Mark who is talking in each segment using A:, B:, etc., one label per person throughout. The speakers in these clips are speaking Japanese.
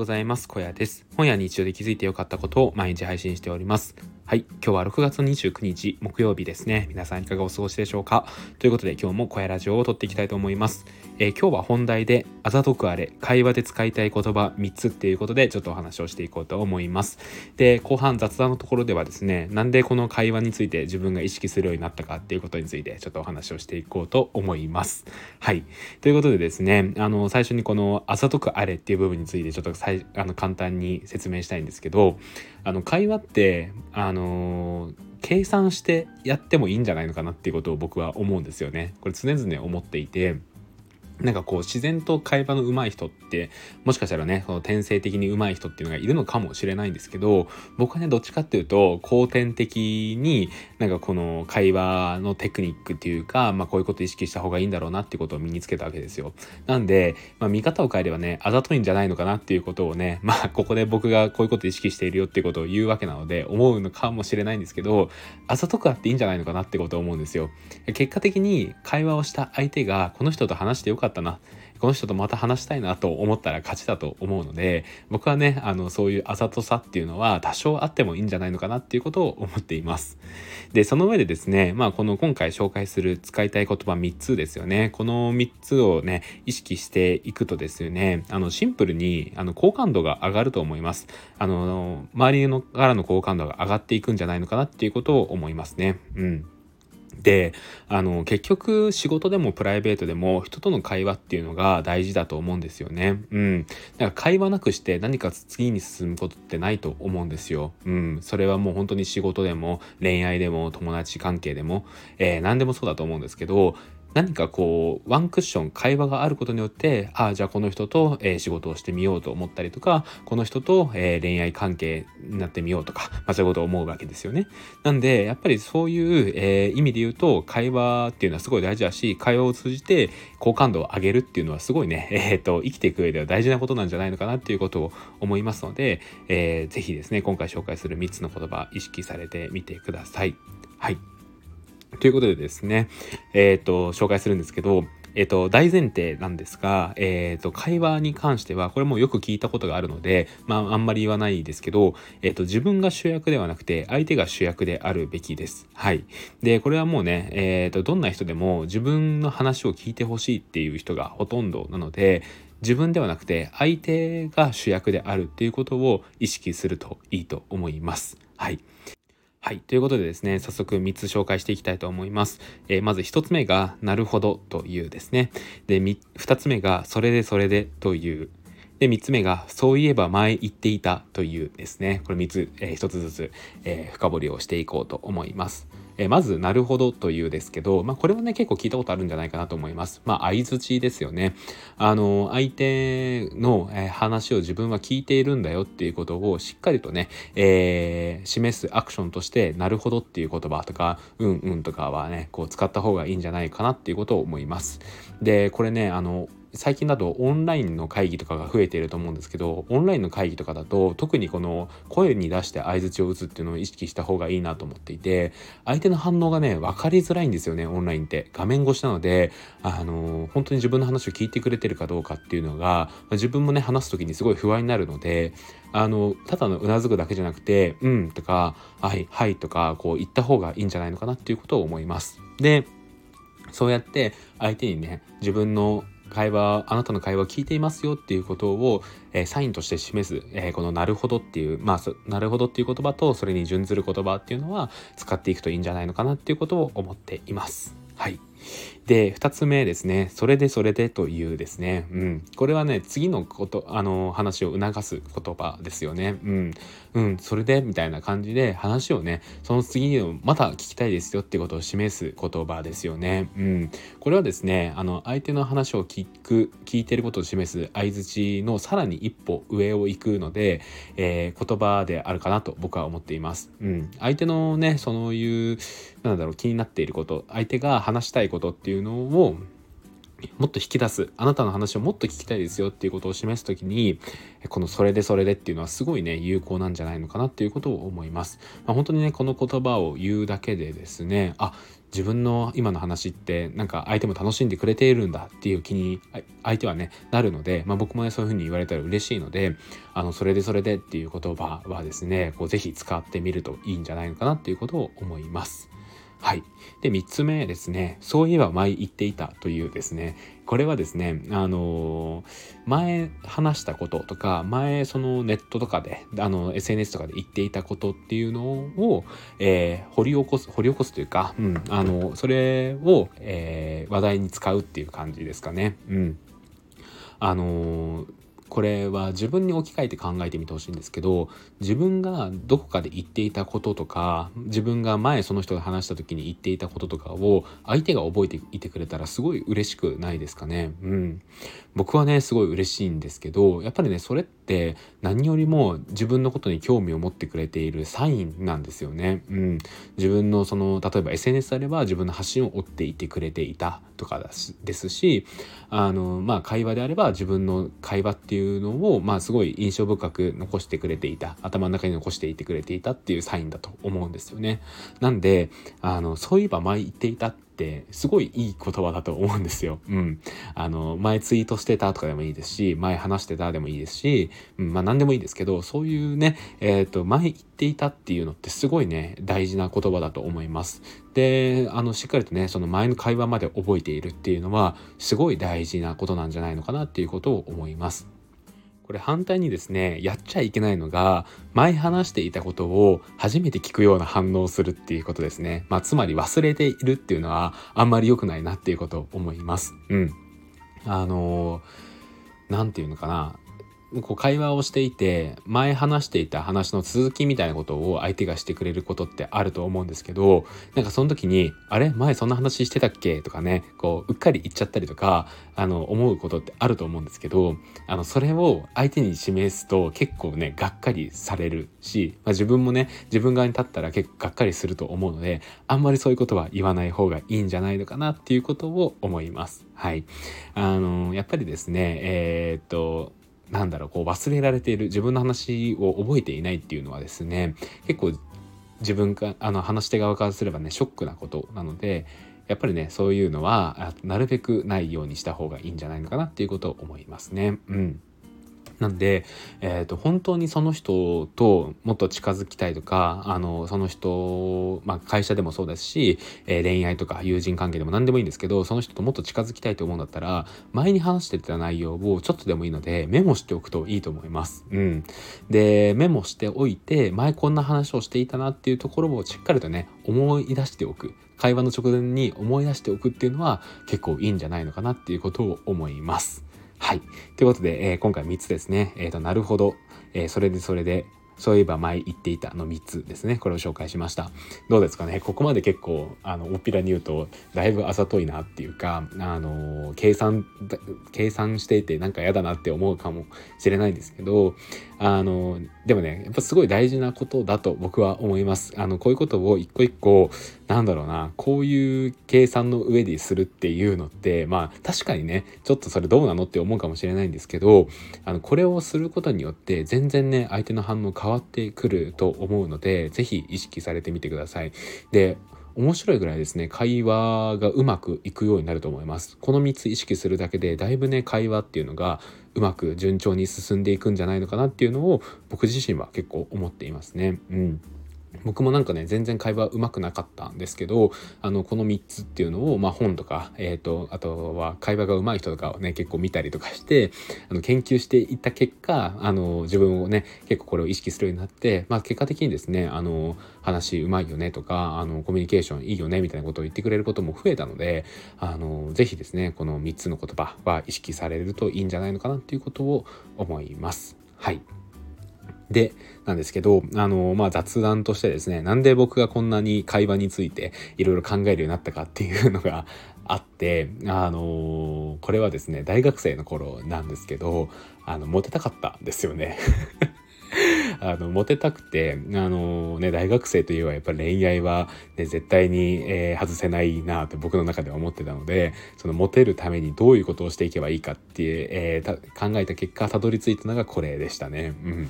A: ございます。小屋です。本や日常で気づいてよかったことを毎日配信しております。はい。今日は6月29日木曜日ですね。皆さんいかがお過ごしでしょうか？ということで今日も小屋ラジオを撮っていきたいと思います。えー、今日は本題であざとくあれ、会話で使いたい言葉3つっていうことでちょっとお話をしていこうと思います。で、後半雑談のところではですね、なんでこの会話について自分が意識するようになったかっていうことについてちょっとお話をしていこうと思います。はい。ということでですね、あの、最初にこのあざとくあれっていう部分についてちょっといあの簡単に説明したいんですけど、あの会話ってあの計算してやってもいいんじゃないのかなっていうことを僕は思うんですよね。これ常々思っていてなんかこう自然と会話の上手い人ってもしかしたらねその天性的に上手い人っていうのがいるのかもしれないんですけど僕はねどっちかっていうと後天的になんかこの会話のテクニックっていうか、まあ、こういうこと意識した方がいいんだろうなっていうことを身につけたわけですよ。なんで、まあ、見方を変えればねあざといんじゃないのかなっていうことをね まあここで僕がこういうこと意識しているよっていうことを言うわけなので思うのかもしれないんですけどあざとくあっていいんじゃないのかなってことを思うんですよ。結果的に会話をした相手がこの人と話してよかったったな。この人とまた話したいなと思ったら勝ちだと思うので僕はねあのそういうあざとさっていうのは多少あってもいいんじゃないのかなっていうことを思っています。でその上でですねまあこの今回紹介する使いたい言葉3つですよね。この3つをね意識していくとですよねあのシンプルにあの好感度が上がると思います。あの周りのからの好感度が上がっていくんじゃないのかなっていうことを思いますね。うん。であの結局仕事でもプライベートでも人との会話っていうのが大事だと思うんですよね。うん。だから会話なくして何か次に進むことってないと思うんですよ。うん。それはもう本当に仕事でも恋愛でも友達関係でも、えー、何でもそうだと思うんですけど何かこうワンクッション会話があることによってああじゃあこの人と、えー、仕事をしてみようと思ったりとかこの人と、えー、恋愛関係になってみようとか、まあ、そういうことを思うわけですよね。なんでやっぱりそういう、えー、意味で言うと会話っていうのはすごい大事だし会話を通じて好感度を上げるっていうのはすごいね、えーと、生きていく上では大事なことなんじゃないのかなっていうことを思いますので、えー、ぜひですね今回紹介する3つの言葉意識されてみてください。はいということでですね、えっ、ー、と、紹介するんですけど、えっ、ー、と、大前提なんですが、えっ、ー、と、会話に関しては、これもよく聞いたことがあるので、まあ、あんまり言わないですけど、えっ、と、自分が主役ではなくて、相手が主役であるべきです。はい。で、これはもうね、えっ、と、どんな人でも自分の話を聞いてほしいっていう人がほとんどなので、自分ではなくて相手が主役であるっていうことを意識するといいと思います。はい。はい。ということでですね、早速3つ紹介していきたいと思います。えー、まず1つ目が、なるほどというですね。で、2つ目が、それでそれでという。で、3つ目が、そういえば前言っていたというですね。これ3つ、えー、1つずつ、えー、深掘りをしていこうと思います。えまず、なるほどというですけど、まあ、これはね、結構聞いたことあるんじゃないかなと思います。まあ、相づちですよね。あの、相手の、え話を自分は聞いているんだよっていうことをしっかりとね、えー、示すアクションとして、なるほどっていう言葉とか、うんうんとかはね、こう使った方がいいんじゃないかなっていうことを思います。で、これね、あの、最近だとオンラインの会議とかが増えていると思うんですけどオンラインの会議とかだと特にこの声に出して相づちを打つっていうのを意識した方がいいなと思っていて相手の反応がね分かりづらいんですよねオンラインって画面越しなのであの本当に自分の話を聞いてくれてるかどうかっていうのが自分もね話す時にすごい不安になるのであのただのうなずくだけじゃなくて「うん」とか「はい」「はい」とかこう言った方がいいんじゃないのかなっていうことを思います。でそうやって相手にね自分の会話あなたの会話を聞いていますよっていうことを、えー、サインとして示す、えー、この「なるほど」っていうまあ「なるほど」っていう言葉とそれに準ずる言葉っていうのは使っていくといいんじゃないのかなっていうことを思っています。はい。で、2つ目ですね。それでそれでというですね。うん。これはね、次のこと、あの、話を促す言葉ですよね。うん。うん、それでみたいな感じで話をね、その次のまた聞きたいですよってことを示す言葉ですよね。うん。これはですね、あの、相手の話を聞く、聞いてることを示す相づちのさらに一歩上を行くので、えー、言葉であるかなと僕は思っています。うん。相手のね、そういう、なんだろう、気になっていること、相手が話したいことっていうのをもっと引き出すあなたの話をもっと聞きたいですよっていうことを示す時にこの「それでそれで」っていうのはすごいね有効なんじゃないのかなっていうことを思います、まあ、本当にねこの言葉を言うだけでですねあ自分の今の話ってなんか相手も楽しんでくれているんだっていう気に相手はねなるので、まあ、僕もねそういうふうに言われたら嬉しいのであのそれでそれでっていう言葉はですねこうぜひ使ってみるといいんじゃないのかなっていうことを思います。はい。で、3つ目ですね。そういえば前言っていたというですね。これはですね、あの前話したこととか、前そのネットとかで、あの SNS とかで言っていたことっていうのを、えー、掘り起こす、掘り起こすというか、うん、あの、それを、えー、話題に使うっていう感じですかね。うん。あのこれは自分に置き換えて考えてみてほしいんですけど自分がどこかで言っていたこととか自分が前その人が話した時に言っていたこととかを相手が覚えていてくれたらすごい嬉しくないですかね。うん。僕はねすごい嬉しいんですけどやっぱりねそれって何よりも自分のことに興味を持ってくれているサインなんですよね。うん。自分のその例えば SNS であれば自分の発信を追っていてくれていたとかですしあのまあ会話であれば自分の会話っていういうのを、まあ、すごい印象深く残してくれていた頭の中に残していてくれていたっていうサインだと思うんですよね。なんであのそういえば前言っていたってすごいいい言葉だと思うんですよ。うん。あの前ツイートしてたとかでもいいですし前話してたでもいいですし、うん、まあ何でもいいですけどそういうねえっ、ー、と前言っていたっていうのってすごいね大事な言葉だと思います。であのしっかりとねその前の会話まで覚えているっていうのはすごい大事なことなんじゃないのかなっていうことを思います。これ反対にですねやっちゃいけないのが前話していたことを初めて聞くような反応をするっていうことですね。まあつまり忘れているっていうのはあんまり良くないなっていうことを思います。うん。あのなんていうのかなこう会話をしていて前話していた話の続きみたいなことを相手がしてくれることってあると思うんですけどなんかその時に「あれ？前そんな話してたっけ?」とかねこううっかり言っちゃったりとかあの思うことってあると思うんですけどあのそれを相手に示すと結構ねがっかりされるし、まあ、自分もね自分側に立ったら結構がっかりすると思うのであんまりそういうことは言わない方がいいんじゃないのかなっていうことを思います。はい。あのやっぱりですねえー、っとなんだろうこう忘れられている自分の話を覚えていないっていうのはですね結構自分かあの話し手側からすればねショックなことなのでやっぱりねそういうのはなるべくないようにした方がいいんじゃないのかなっていうことを思いますね。うんなんで、えーと、本当にその人ともっと近づきたいとかあのその人、まあ、会社でもそうですし、えー、恋愛とか友人関係でも何でもいいんですけどその人ともっと近づきたいと思うんだったら前に話してた内容をちょっとでもいいのでメモしておくといいと思います。うん、でメモしておいて前こんな話をしていたなっていうところをしっかりとね思い出しておく会話の直前に思い出しておくっていうのは結構いいんじゃないのかなっていうことを思います。はい。ということで、えー、今回3つですね。えっ、ー、と、なるほど。えー、それでそれで、そういえば前言っていたの3つですね。これを紹介しました。どうですかねここまで結構、あの、おっぴらに言うと、だいぶあざといなっていうか、あの、計算、計算していてなんか嫌だなって思うかもしれないんですけど、あの、でもね、やっぱすごい大事なことだと僕は思います。あの、こういうことを一個一個、なんだろうな、こういう計算の上でするっていうのって、まあ、確かにね、ちょっとそれどうなのって思うかもしれないんですけど、あの、これをすることによって、全然ね、相手の反応変わわってくると思うので、是非意識されてみてください。で、面白いぐらいですね会話がうまくいくようになると思いますこの3つ意識するだけでだいぶね会話っていうのがうまく順調に進んでいくんじゃないのかなっていうのを僕自身は結構思っていますね。うん僕もなんかね全然会話うまくなかったんですけどあのこの3つっていうのを、まあ、本とか、えーと、あとは会話がうまい人とかをね結構見たりとかしてあの研究していった結果あの自分をね結構これを意識するようになって、まあ、結果的にですねあの話うまいよねとかあのコミュニケーションいいよねみたいなことを言ってくれることも増えたのであのぜひですねこの3つの言葉は意識されるといいんじゃないのかなっていうことを思います。はいで、なんですけど、あの、まあ、雑談としてですね、なんで僕がこんなに会話についていろいろ考えるようになったかっていうのがあって、あのこれはですね、大学生の頃なんですけど、あの、モテたかったんですよね。あの、モテたくて、あのね、大学生といえばやっぱり恋愛は、ね、絶対に、えー、外せないなって僕の中では思ってたので、そのモテるためにどういうことをしていけばいいかっていう、えー、考えた結果、たどり着いたのがこれでしたね。うん。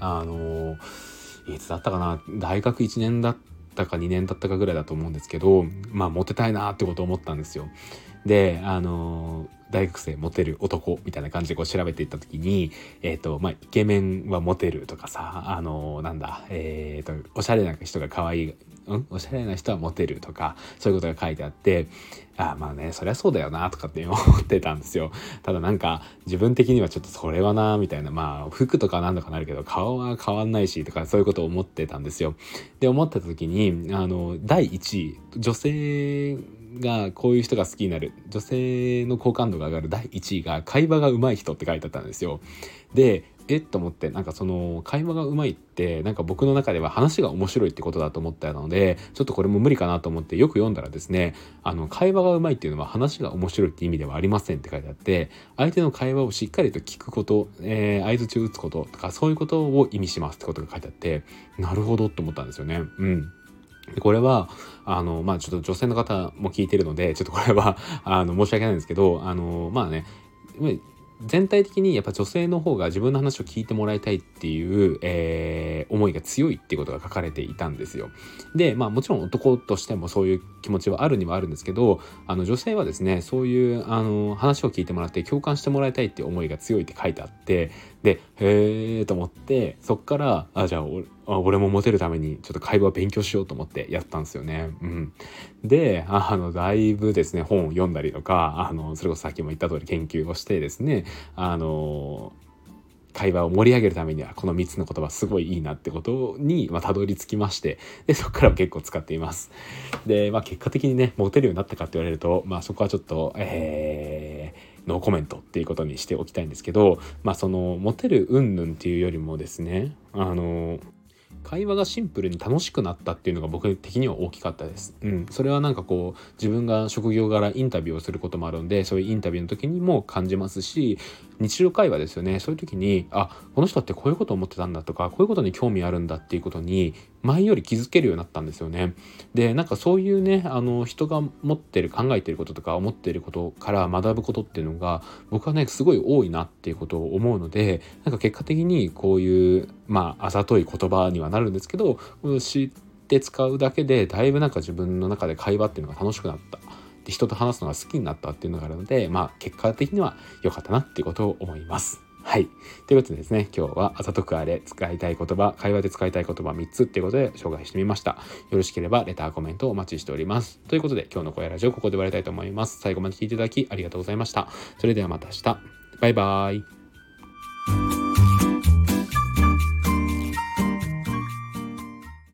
A: あのいつだったかな？大学1年だったか2年だったかぐらいだと思うんですけどまあモテたいなってことを思ったんですよ。であの大学生モテる男みたいな感じでこう調べていった時に、えっ、ー、とまあ、イケメンはモテるとかさあのなんだえっ、ー、とおしゃれな人が可愛いうん？おしゃれな人はモテるとかそういうことが書いてあってあまあねそりゃそうだよなとかって思ってたんですよ。ただなんか自分的にはちょっとそれはなみたいなまあ服とか何とかなるけど顔は変わんないしとかそういうことを思ってたんですよ。で思った時にあの第1位女性がこういう人が好きになる。女性の好感度が上がる。第1位が会話が上手い人って書いてあったんですよ。でえっ？と思ってなんかその会話がうまいってなんか僕の中では話が面白いってことだと思ったのでちょっとこれも無理かなと思ってよく読んだらですねあの会話がうまいっていうのは話が面白いって意味ではありませんって書いてあって相手の会話をしっかりと聞くこと、えー、相づちを打つこととかそういうことを意味しますってことが書いてあってなるほどって思ったんですよね。うん。これは、あの、まあちょっと女性の方も聞いてるので、ちょっとこれは、あの、申し訳ないんですけど、あの、まあね、全体的にやっぱ女性の方が自分の話を聞いてもらいたいっていう、えー、思いが強いっていうことが書かれていたんですよ。でまあもちろん男としてもそういう気持ちはあるにはあるんですけどあの女性はですねそういうあの話を聞いてもらって共感してもらいたいっていう思いが強いって書いてあってでへえと思ってそっからあじゃあ俺もモテるためにちょっと会話勉強しようと思ってやったんですよね。うん、であのだいぶですね本を読んだりとかあのそれこそさっきも言った通り研究をしてですねあの会話を盛り上げるためにはこの3つの言葉すごいいいなってことに、まあ、たどり着きましてでそこから結構使っています。で、まあ、結果的にねモテるようになったかって言われると、まあ、そこはちょっとえーノーコメントっていうことにしておきたいんですけど、まあそのモテる云々っていうよりもですね、あの会話がシンプルに楽しくなったっていうのが僕的には大きかったです。うん、それはなんかこう自分が職業柄インタビューをすることもあるんでそういうインタビューの時にも感じますし日常会話ですよねそういう時にあこの人ってこういうこと思ってたんだとかこういうことに興味あるんだっていうことに前より気づけるようになったんですよね。でなんかそういうねあの人が持ってる考えてることとか思ってることから学ぶことっていうのが僕はねすごい多いなっていうことを思うのでなんか結果的にこういうまああざとい言葉にはなるんですけど知って使うだけでだいぶなんか自分の中で会話っていうのが楽しくなった。で人と話すのが好きになったっていうのがあるのでまあ結果的には良かったなっていうことを思います。はい。ということでですね、今日はあざとくあれ使いたい言葉、会話で使いたい言葉3つっていうことで紹介してみました。よろしければレター、コメントお待ちしております。ということで今日の声ラジオここで終わりたいと思います。最後まで聞いていただきありがとうございました。それではまた明日。バイバーイ。